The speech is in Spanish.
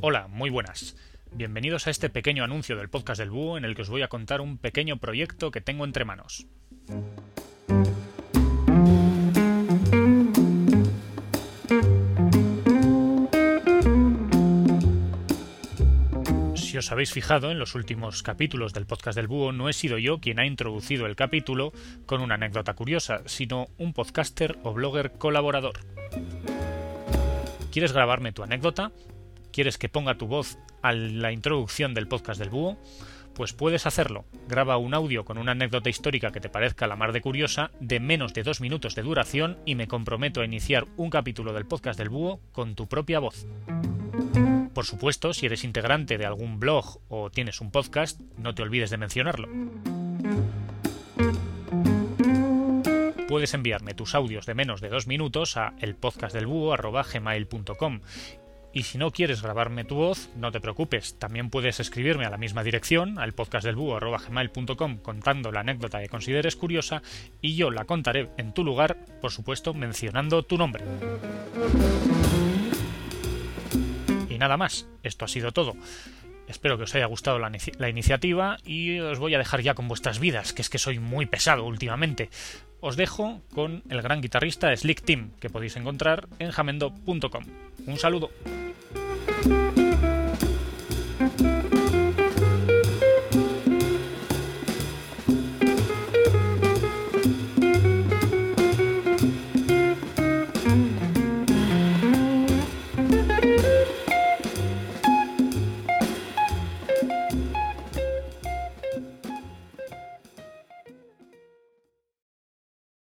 Hola, muy buenas. Bienvenidos a este pequeño anuncio del podcast del Búho en el que os voy a contar un pequeño proyecto que tengo entre manos. Si os habéis fijado en los últimos capítulos del podcast del Búho, no he sido yo quien ha introducido el capítulo con una anécdota curiosa, sino un podcaster o blogger colaborador. ¿Quieres grabarme tu anécdota? ¿Quieres que ponga tu voz a la introducción del podcast del Búho? Pues puedes hacerlo. Graba un audio con una anécdota histórica que te parezca la mar de curiosa, de menos de dos minutos de duración, y me comprometo a iniciar un capítulo del podcast del Búho con tu propia voz. Por supuesto, si eres integrante de algún blog o tienes un podcast, no te olvides de mencionarlo. Puedes enviarme tus audios de menos de dos minutos a elpodcastdelbúho.gmail.com y si no quieres grabarme tu voz, no te preocupes, también puedes escribirme a la misma dirección, al contando la anécdota que consideres curiosa y yo la contaré en tu lugar, por supuesto, mencionando tu nombre. Nada más, esto ha sido todo. Espero que os haya gustado la, la, iniciativa y os voy a dejar ya con vuestras vidas, que es que soy muy pesado últimamente. Os dejo con el gran guitarrista Slick Team, que podéis encontrar en jamendo.com. Un saludo.